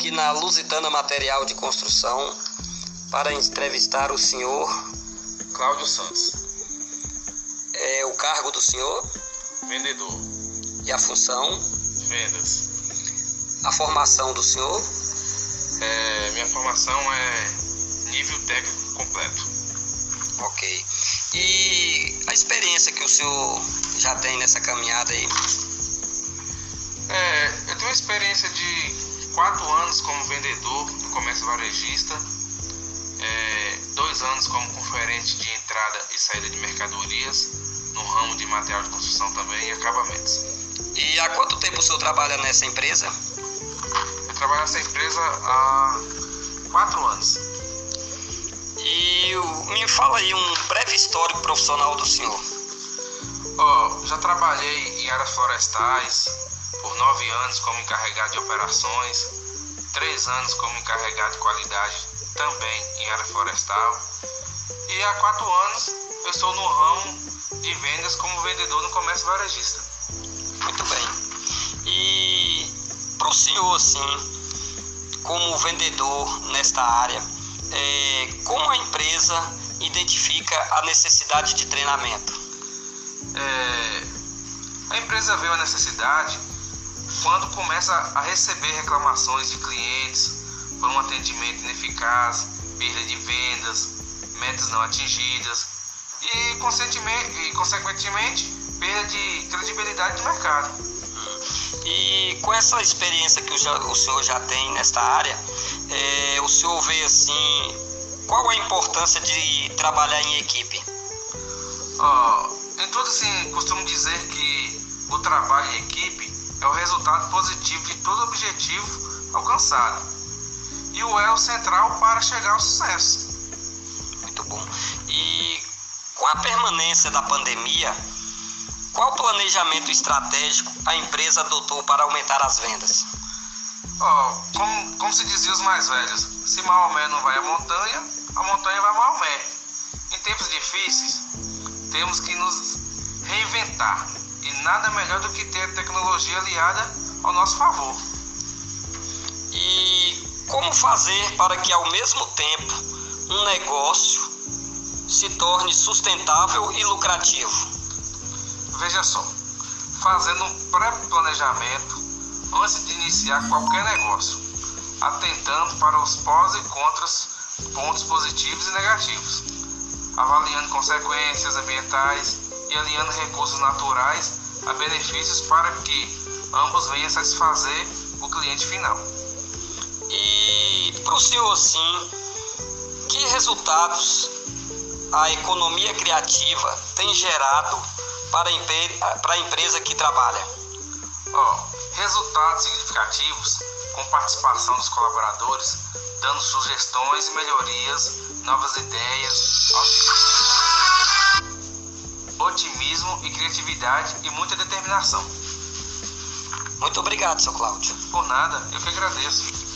aqui na Lusitana Material de Construção para entrevistar o senhor Cláudio Santos, é o cargo do senhor vendedor, e a função, vendas. a formação do senhor, É, minha formação é nível técnico completo. ok. E a experiência que o senhor já tem nessa caminhada aí, É, eu tenho uma experiência de quatro anos como vendedor no comércio varejista, é, dois anos como conferente de entrada e saída de mercadorias no ramo de material de construção também e acabamentos. e há quanto tempo o senhor trabalha nessa empresa? Eu trabalho nessa empresa há quatro anos. E me fala aí um breve histórico profissional do senhor. Ó, já trabalhei em áreas florestais por nove anos como encarregado de operações, três anos como encarregado de qualidade também em área florestal e há quatro anos eu estou no ramo de vendas como vendedor no comércio varejista. Muito bem. E para o senhor, assim, como vendedor nesta área, é, como a empresa identifica a necessidade de treinamento? É, a empresa vê a necessidade quando começa a receber reclamações de clientes por um atendimento ineficaz, perda de vendas, metas não atingidas e, consequentemente, perda de credibilidade de mercado. E com essa experiência que o, senhor já tem nesta área, é, o senhor vê assim, qual a importância de trabalhar em equipe? Ó, em tudo assim, costumo dizer que o trabalho em equipe é o resultado positivo de todo objetivo alcançado e o elo central para chegar ao sucesso. Muito bom. E com a permanência da pandemia, qual planejamento estratégico a empresa adotou para aumentar as vendas? Ó, como, como se dizia os mais velhos, se Maomé não vai à montanha, a montanha vai a Maomé. Em tempos difíceis, temos que nos reinventar nada melhor do que ter a tecnologia aliada ao nosso favor. E como fazer para que ao mesmo tempo um negócio se torne sustentável e lucrativo? Veja só, fazendo um pré-planejamento antes de iniciar qualquer negócio, atentando para os pós e contras, pontos positivos e negativos, avaliando consequências ambientais e alinhando recursos naturais a benefícios para que ambos venham satisfazer o cliente final. E para o senhor, sim, que resultados a economia criativa tem gerado para a, empresa que trabalha? Ó, resultados significativos com participação dos colaboradores, dando sugestões e melhorias, novas ideias, otimismo e criatividade e muita determinação. Muito obrigado, seu Cláudio. Por nada, eu que agradeço.